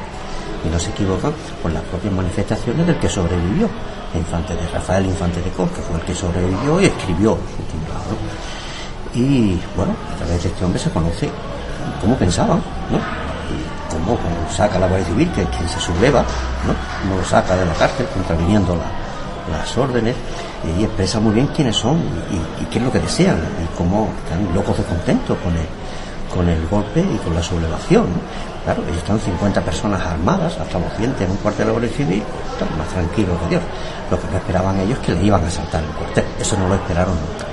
y no se equivocan con las propias manifestaciones del que sobrevivió, Infante de Rafael Infante de Cos, que fue el que sobrevivió y escribió su libro. Y bueno, a través de este hombre se conoce cómo pensaban, ¿no? Y cómo, saca la Guardia Civil, que quien se subleva, ¿no? Cómo lo saca de la cárcel, contraviniendo las órdenes, y expresa muy bien quiénes son y, qué es lo que desean, y cómo están locos de contento con el, con el golpe y con la sublevación, Claro, ellos están 50 personas armadas, hasta los dientes en un cuartel de la Guardia Civil, están más tranquilos que Dios. Lo que no esperaban ellos es que le iban a saltar el cuartel, eso no lo esperaron nunca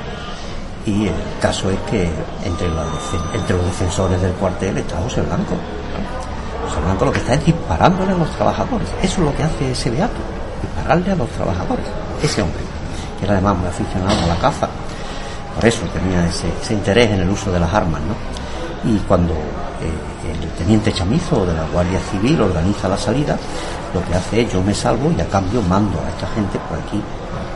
y el caso es que entre, los defensores del cuartel está José Blanco. José Blanco lo que está es disparándole a los trabajadores. Eso es lo que hace ese beato, dispararle a los trabajadores. Ese hombre, que era además muy aficionado a la caza, por eso tenía ese, interés en el uso de las armas, ¿no? Y cuando eh, el teniente Chamizo de la Guardia Civil organiza la salida, lo que hace es yo me salvo y a cambio mando a esta gente por aquí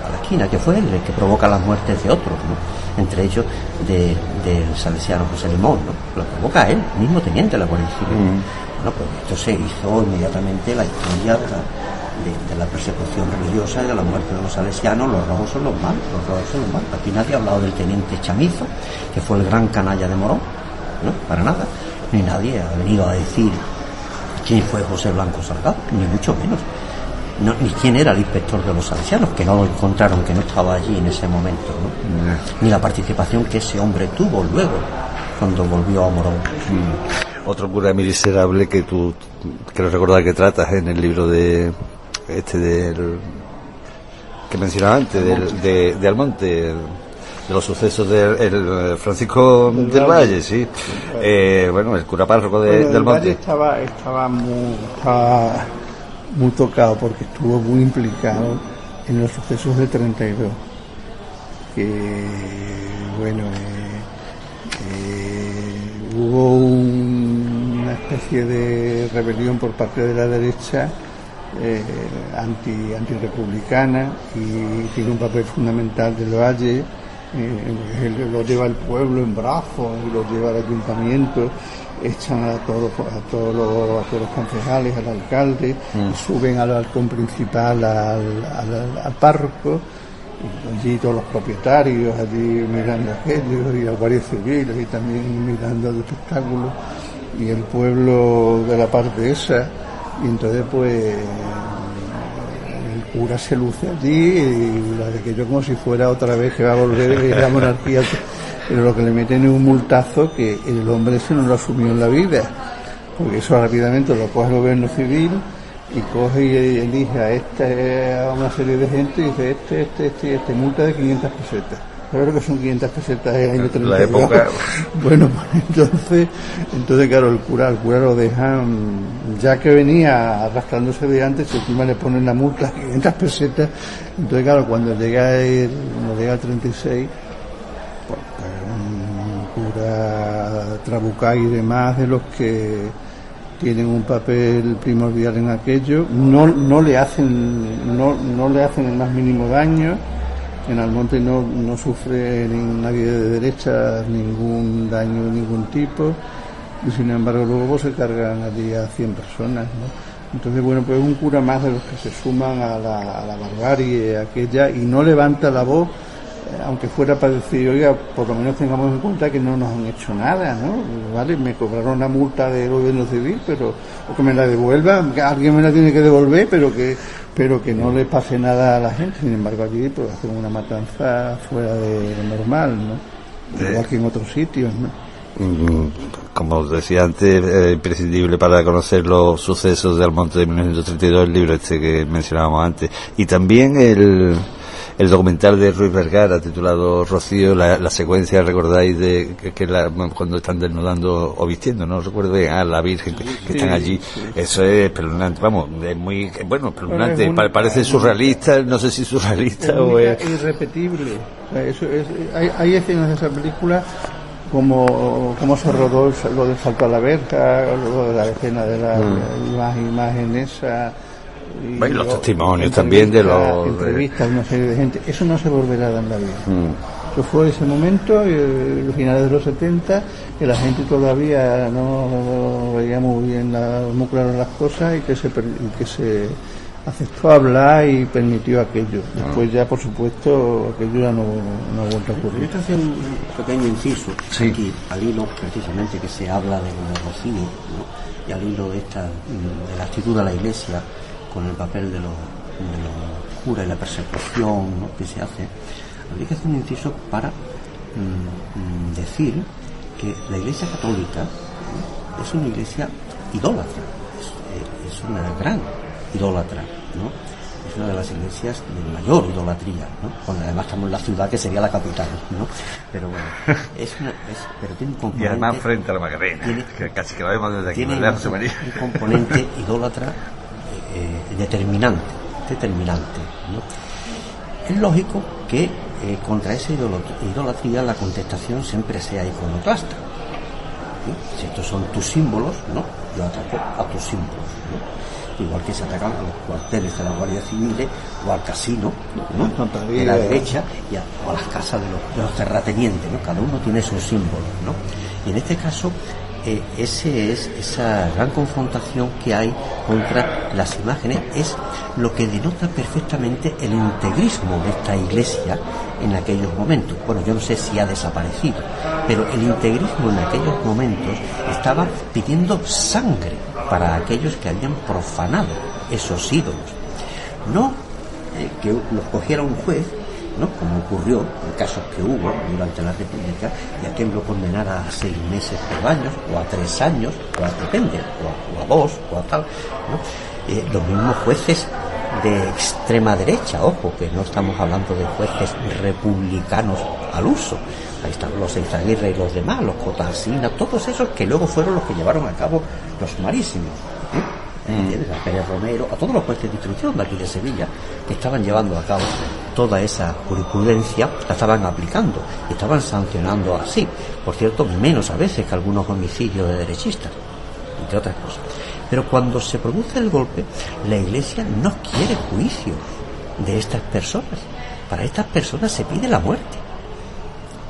a la esquina, que fue el que provoca las muertes de otros, ¿no? entre ellos del salesiano José Limón, ¿no? Lo provoca él, mismo teniente de la Guardia Civil. Mm. Bueno, pues esto se hizo inmediatamente la historia de la, persecución religiosa y de la muerte de los salesianos, los rojos son los malos, los rojos son los malos. Aquí nadie ha hablado del teniente Chamizo, que fue el gran canalla de Morón, ¿no? Para nada. Ni nadie ha venido a decir quién fue José Blanco Salgado, ni mucho menos ni quién era el inspector de los salesianos, que no lo encontraron, que no estaba allí en ese momento, ni la participación que ese hombre tuvo luego, cuando volvió a Morón. Mm. Otro cura miserable que tú quiero recordar que tratas en el libro de este del que mencionaba antes, del, de, de Almonte, de los sucesos del el Francisco del, Valle, sí. Eh, bueno, el cura párroco de, del Monte. Valle estaba, estaba, muy, estaba muy tocado porque estuvo muy implicado en los sucesos del 32. Que, bueno, hubo una especie de rebelión por parte de la derecha eh, anti antirepublicana y tiene un papel fundamental del Valle eh, lo lleva el pueblo en brazos lo lleva al ayuntamiento echan a todos a todos los, a todos los concejales al alcalde Mm. suben al balcón principal al, al, al párroco allí todos los propietarios allí mirando aquello y la Guardia Civil y también mirando el espectáculo y el pueblo de la parte esa y entonces pues el cura se luce allí y la de que yo como si fuera otra vez que va a volver la monarquía pero lo que le meten es un multazo que el hombre se no lo asumió en la vida porque eso rápidamente lo coge el gobierno civil y coge y elige a esta a una serie de gente y dice este, este, este, este multa de 500 pesetas ¿Sabes lo que son 500 pesetas en el año 32? La época. Bueno, pues entonces, entonces claro, el cura, el cura lo dejan, ya que venía arrastrándose de antes, encima le ponen la multa 500 pesetas, entonces claro, cuando llega el, cuando llega el 36, pues, cura trabucay y demás de los que tienen un papel primordial en aquello, no, no le hacen, no, no le hacen el más mínimo daño, en Almonte no, no sufre nadie de derecha ningún daño de ningún tipo. Y sin embargo luego pues, se cargan allí a 100 personas ¿no? entonces bueno pues un cura más de los que se suman a la, a la barbarie aquella y no levanta la voz aunque fuera para decir, oiga, por lo menos tengamos en cuenta que no nos han hecho nada, ¿no? Vale, me cobraron una multa del gobierno civil, pero, o que me la devuelvan, alguien me la tiene que devolver, pero que, pero que no le pase nada a la gente. Sin embargo, allí pues hacen una matanza fuera de lo normal, ¿no? Igual que en otros sitios, ¿no? Mm, Como os decía antes, es imprescindible para conocer los sucesos de Almonte de 1932, el libro este que mencionábamos antes. Y también el, el documental de Ruiz Vergara titulado Rocío, la, la secuencia, recordáis, de que, que la- cuando están desnudando o vistiendo, no recuerdo bien, a la Virgen, que, que están allí. Eso es espeluznante, vamos, es muy, bueno, espeluznante, es un- parece surrealista, no sé si surrealista o es... e irrepetible. O sea, eso es- hay, hay escenas de esa película como, como se rodó lo del salto a la verja, lo de la escena de la, Mm. la imagen esa. Y Bueno, y los lo- testimonios también de los- Entrevistas de una serie de gente. Eso no se volverá a dar en la vida. Mm. Eso fue ese momento, eh, los finales de los 70, que la gente todavía no veía muy bien, la, muy claro las cosas y que se, y que se aceptó hablar y permitió aquello. Después ya, por supuesto, aquello ya no, no ha vuelto a Yo ocurrir. quiero hacer un pequeño inciso aquí, al hilo precisamente que se habla de lo de Rocío, ¿no? y al hilo de, esta, mm, de la actitud de la Iglesia con el papel de los, de los curas y la persecución ¿no? que se hace. Habría que hacer un inciso para mm, mm, decir que la Iglesia Católica ¿no? es una iglesia idólatra, es, eh, es una gran idólatra, ¿no? Es una de las iglesias de mayor idolatría, ¿no? Además estamos en la ciudad que sería la capital, ¿no? Pero bueno, es una, es- pero tiene un Y además frente a la Macarena, Tiene- que casi que lo vemos desde aquí, tiene ¿verdad, un, José María? un componente idólatra eh, determinante, determinante, ¿no? Es lógico que eh, contra esa idolatría la contestación siempre sea iconoclasta. Si estos son tus símbolos, ¿no? Yo ataco a tus símbolos, ¿no? Igual que se atacan a los cuarteles de la Guardia Civil o al casino, ¿no? De la derecha y a, o a las casas de los, de los terratenientes, ¿no? Cada uno tiene sus símbolos, ¿no? Y en este caso, eh, ese es esa gran confrontación que hay contra las imágenes es lo que denota perfectamente el integrismo de esta iglesia en aquellos momentos. Bueno, yo no sé si ha desaparecido, pero el integrismo en aquellos momentos estaba pidiendo sangre para aquellos que habían profanado esos ídolos. No eh, que los cogiera un juez, ¿no? como ocurrió en casos que hubo durante la República, y a quien lo condenara a seis meses por años, o a tres años, o a depende, o a, o a dos, o a tal. ¿no? Eh, los mismos jueces de extrema derecha, ojo, que no estamos hablando de jueces republicanos al uso. Ahí están los Eizaguirre y los demás, los Cotarsina, todos esos que luego fueron los que llevaron a cabo los sumarísimos. ¿eh? ¿Entiendes? A Pérez Romero, a todos los jueces de instrucción de aquí de Sevilla, que estaban llevando a cabo toda esa jurisprudencia, la estaban aplicando, y estaban sancionando así. Por cierto, menos a veces que algunos homicidios de derechistas, entre otras cosas. Pero cuando se produce el golpe, la Iglesia no quiere juicios de estas personas. Para estas personas se pide la muerte.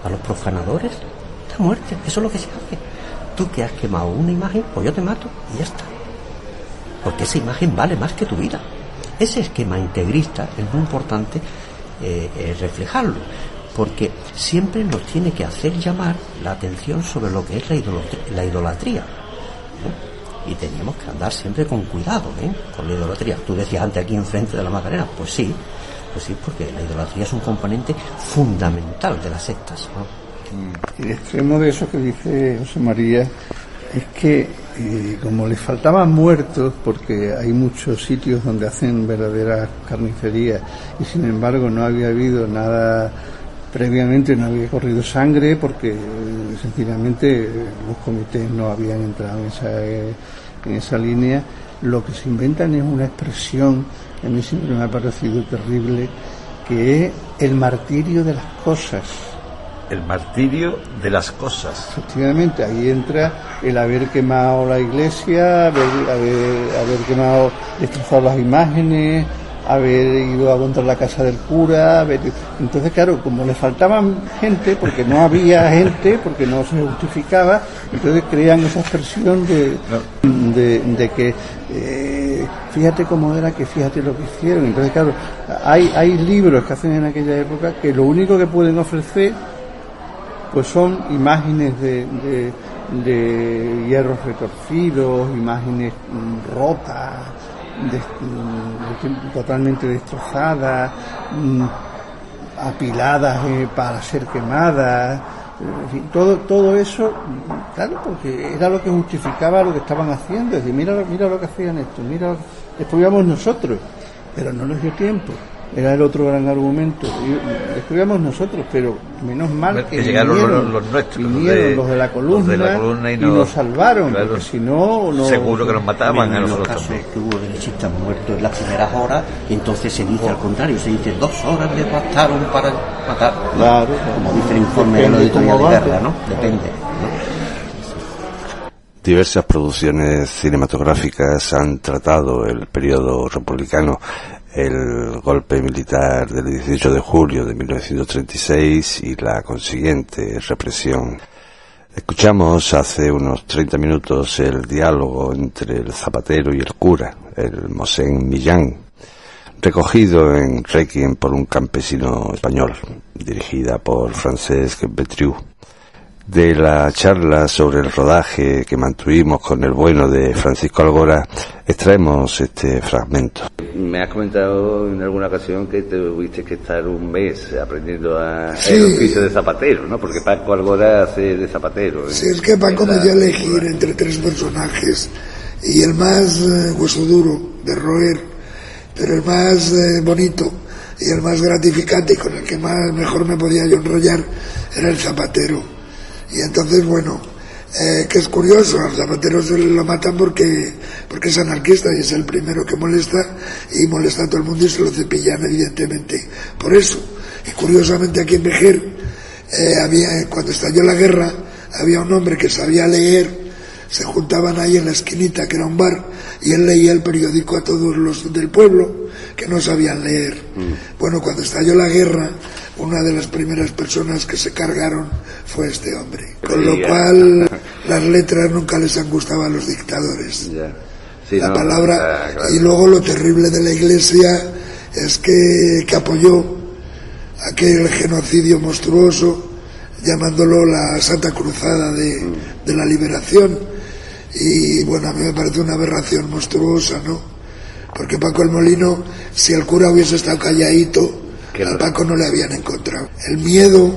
A los profanadores, la muerte. Eso es lo que se hace. Tú que has quemado una imagen, pues yo te mato y ya está. Porque esa imagen vale más que tu vida. Ese esquema integrista es muy importante eh, eh, reflejarlo, porque siempre nos tiene que hacer llamar la atención sobre lo que es la idolatría. La idolatría. Y teníamos que andar siempre con cuidado ¿eh? con la idolatría. Tú decías antes aquí enfrente de la Macarena, pues sí, pues sí, porque la idolatría es un componente fundamental de las sectas. ¿no? El extremo de eso que dice José María es que eh, como les faltaban muertos, porque hay muchos sitios donde hacen verdaderas carnicerías y sin embargo no había habido nada previamente, no había corrido sangre porque eh, sencillamente los comités no habían entrado en esa, en esa línea, lo que se inventan es una expresión, a mí siempre me ha parecido terrible, que es el martirio de las cosas. El martirio de las cosas. Efectivamente, ahí entra el haber quemado la iglesia, haber, haber, haber quemado, destrozado las imágenes, haber ido a contra la casa del cura, haber... entonces claro, como le faltaban gente, porque no había gente, porque no se justificaba, entonces crean esa expresión de, de, de que eh, fíjate cómo era, que fíjate lo que hicieron, entonces claro, hay, hay libros que hacen en aquella época que lo único que pueden ofrecer pues son imágenes de, de, hierros retorcidos, imágenes mm, rotas, mm, totalmente destrozadas, mm, apiladas eh, para ser quemadas, todo, todo eso, claro, porque era lo que justificaba lo que estaban haciendo, es decir, mira, mira lo que hacían esto, mira, íbamos nosotros, pero no les dio tiempo. Era el otro gran argumento. Y- Estudiamos nosotros, pero menos mal que, Que llegaron vinieron, los- los nuestros, los vinieron de- los de la los columna, de la columna y y, nos- nos salvaron, claro. porque si no, no Seguro que nos mataban a en los nosotros casos también. que hubo derechistas muertos en las primeras horas, y entonces se dice al contrario, se dice dos horas le bastaron para matar. Claro, Como dice el informe de la cómo de guerra, ¿no? Depende. Diversas producciones cinematográficas han tratado el periodo republicano, el golpe militar del 18 de julio de 1936 y la consiguiente represión. Escuchamos hace unos 30 minutos el diálogo entre el zapatero y el cura, el Mosén Millán, recogido en Requiem por un campesino español, dirigida por Francesc Betriu. De la charla sobre el rodaje que mantuvimos con el bueno de Francisco Algora, extraemos este fragmento. Me has comentado en alguna ocasión que tuviste que estar un mes aprendiendo a Sí. el oficio de zapatero, ¿no? Porque Paco Algora hace de zapatero. ¿eh? Si es que Paco me dio a elegir entre tres personajes y el más eh, hueso duro de roer, pero el más eh, bonito y el más gratificante y con el que más mejor me podía yo enrollar era el zapatero. Y entonces, bueno, eh, que es curioso, al zapatero se lo matan porque, porque es anarquista y es el primero que molesta y molesta a todo el mundo y se lo cepillan evidentemente. Por eso, y curiosamente aquí en Vejer, eh, había, cuando estalló la guerra, había un hombre que sabía leer, se juntaban ahí en la esquinita, que era un bar, y él leía el periódico a todos los del pueblo que no sabían leer. Bueno, cuando estalló la guerra, una de las primeras personas que se cargaron fue este hombre. Con lo Ya. cual, las letras nunca les han gustado a los dictadores. Ya. Sí, la no, palabra, claro. y luego lo terrible de la iglesia es que, que apoyó aquel genocidio monstruoso, llamándolo la Santa Cruzada de, de la Liberación. Y bueno, a mí me parece una aberración monstruosa, ¿no? Porque Paco el Molino, si el cura hubiese estado calladito, a Paco no le habían encontrado. El miedo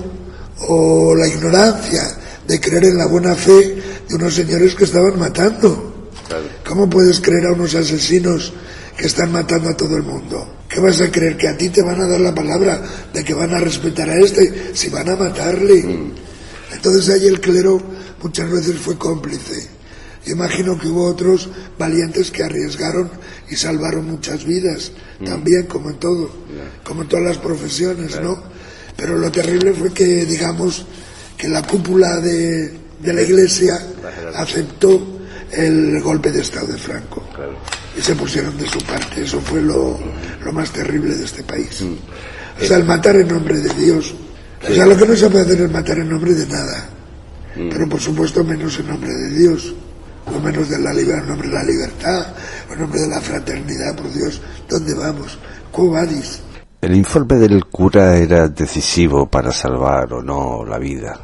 o la ignorancia de creer en la buena fe de unos señores que estaban matando. ¿Cómo puedes creer a unos asesinos que están matando a todo el mundo. ¿Qué vas a creer? ¿Que a ti te van a dar la palabra de que van a respetar a este si van a matarle? Mm. Entonces ahí el clero muchas veces fue cómplice. Imagino que hubo otros valientes que arriesgaron y salvaron muchas vidas, mm. también como en todo, como en todas las profesiones, ¿no? Pero lo terrible fue que, digamos, que la cúpula de, de la Iglesia aceptó el golpe de Estado de Franco. Y se pusieron de su parte. Eso fue lo, lo más terrible de este país. Mm. O sea, el matar en nombre de Dios. O sea, lo que no se puede hacer es matar en nombre de nada. Mm. Pero por supuesto menos en nombre de Dios. O menos de la libertad, en nombre de la libertad, en nombre de la fraternidad, por Dios. ¿Dónde vamos? ¿Cómo vadis? El informe del cura era decisivo para salvar o no la vida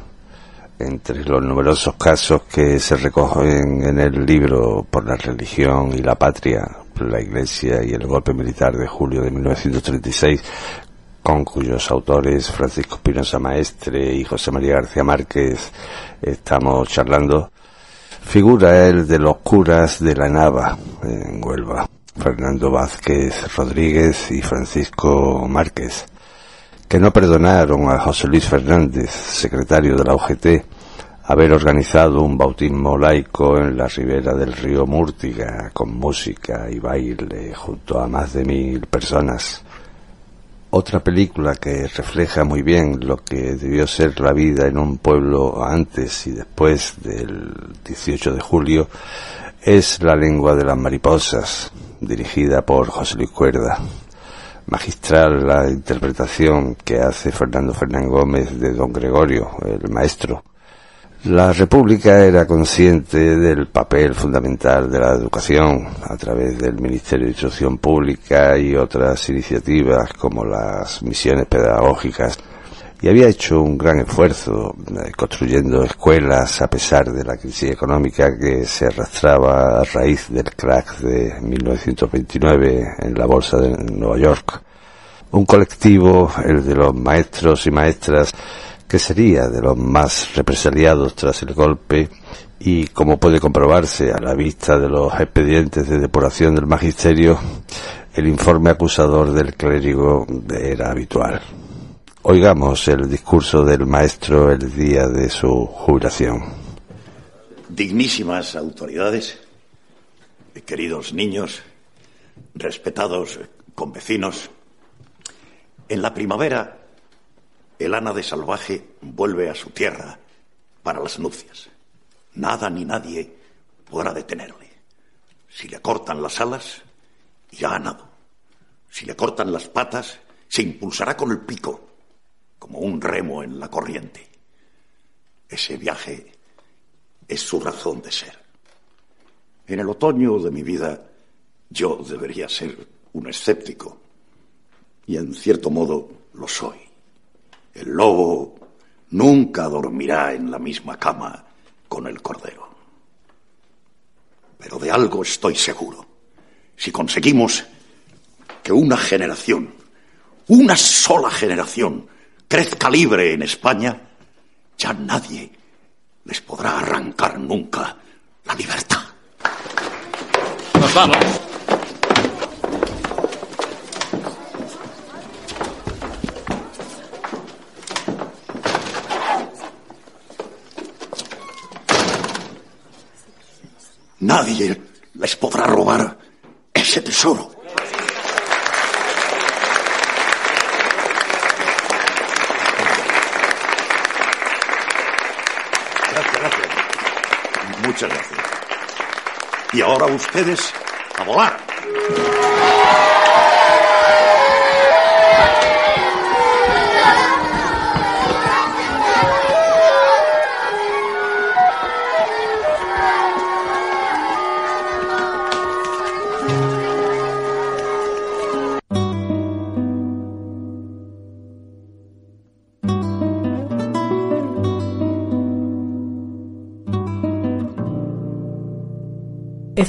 entre los numerosos casos que se recogen en el libro por la religión y la patria, la iglesia y el golpe militar de julio de 1936, con cuyos autores Francisco Espinosa Maestre y José María García Márquez estamos charlando, figura el de los curas de la Nava en Huelva, Fernando Vázquez Rodríguez y Francisco Márquez que no perdonaron a José Luis Fernández, secretario de la UGT, haber organizado un bautismo laico en la ribera del río Múrtiga, con música y baile junto a más de mil personas. Otra película que refleja muy bien lo que debió ser la vida en un pueblo antes y después del 18 de julio es La lengua de las mariposas, dirigida por José Luis Cuerda magistral la interpretación que hace Fernando Fernán Gómez de don Gregorio, el maestro. La República era consciente del papel fundamental de la educación a través del Ministerio de Instrucción Pública y otras iniciativas como las misiones pedagógicas y había hecho un gran esfuerzo eh, construyendo escuelas a pesar de la crisis económica que se arrastraba a raíz del crack de 1929 en la bolsa de Nueva York. Un colectivo, el de los maestros y maestras, que sería de los más represaliados tras el golpe y como puede comprobarse a la vista de los expedientes de depuración del magisterio, el informe acusador del clérigo era habitual. Oigamos el discurso del maestro el día de su jubilación. Dignísimas autoridades, queridos niños, respetados convecinos, en la primavera el ana de salvaje vuelve a su tierra para las nupcias. Nada ni nadie podrá detenerle. Si le cortan las alas, ya ha ganado. Si le cortan las patas, se impulsará con el pico como un remo en la corriente. Ese viaje es su razón de ser. En el otoño de mi vida yo debería ser un escéptico y en cierto modo lo soy. El lobo nunca dormirá en la misma cama con el cordero. Pero de algo estoy seguro. Si conseguimos que una generación, una sola generación, crezca libre en España, ya nadie les podrá arrancar nunca la libertad. Nos vamos. Nadie les podrá robar ese tesoro. Muchas gracias. Y ahora ustedes a volar.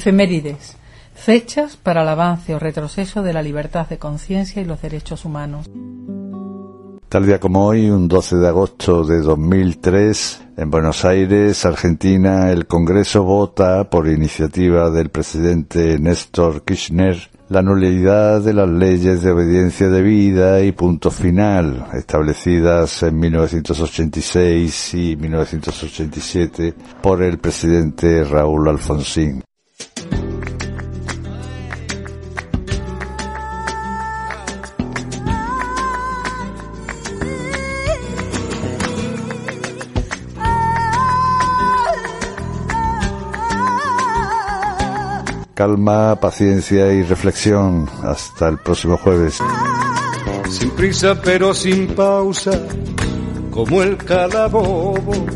Efemérides. Fechas para el avance o retroceso de la libertad de conciencia y los derechos humanos. Tal día como hoy, un 12 de agosto de 2003, en Buenos Aires, Argentina, el Congreso vota por iniciativa del presidente Néstor Kirchner la nulidad de las leyes de obediencia debida y punto final establecidas en 1986 y 1987 por el presidente Raúl Alfonsín. Calma, paciencia y reflexión. Hasta el próximo jueves. Sin prisa pero sin pausa, como el calabobo.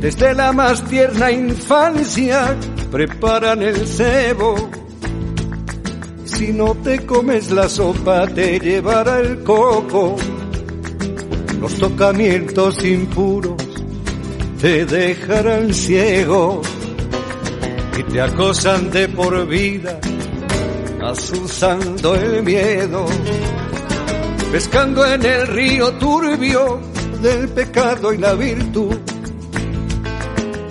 Desde la más tierna infancia preparan el cebo. Si no te comes la sopa te llevará el coco. Los tocamientos impuros te dejarán ciego y te acosan de por vida, azuzando el miedo, pescando en el río turbio del pecado y la virtud,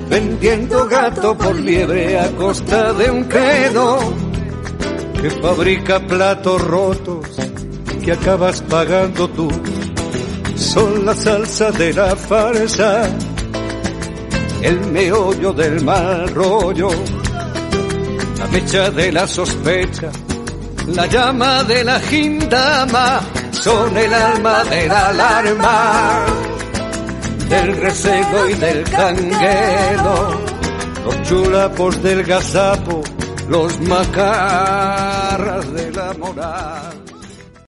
vendiendo gato por liebre a costa de un credo que fabrica platos rotos que acabas pagando tú. Son la salsa de la farsa el meollo del mal rollo, la mecha de la sospecha, la llama de la gindama, son el alma de la alarma, del recebo y del canguelo, los chulapos del gazapo, los macarras de la moral.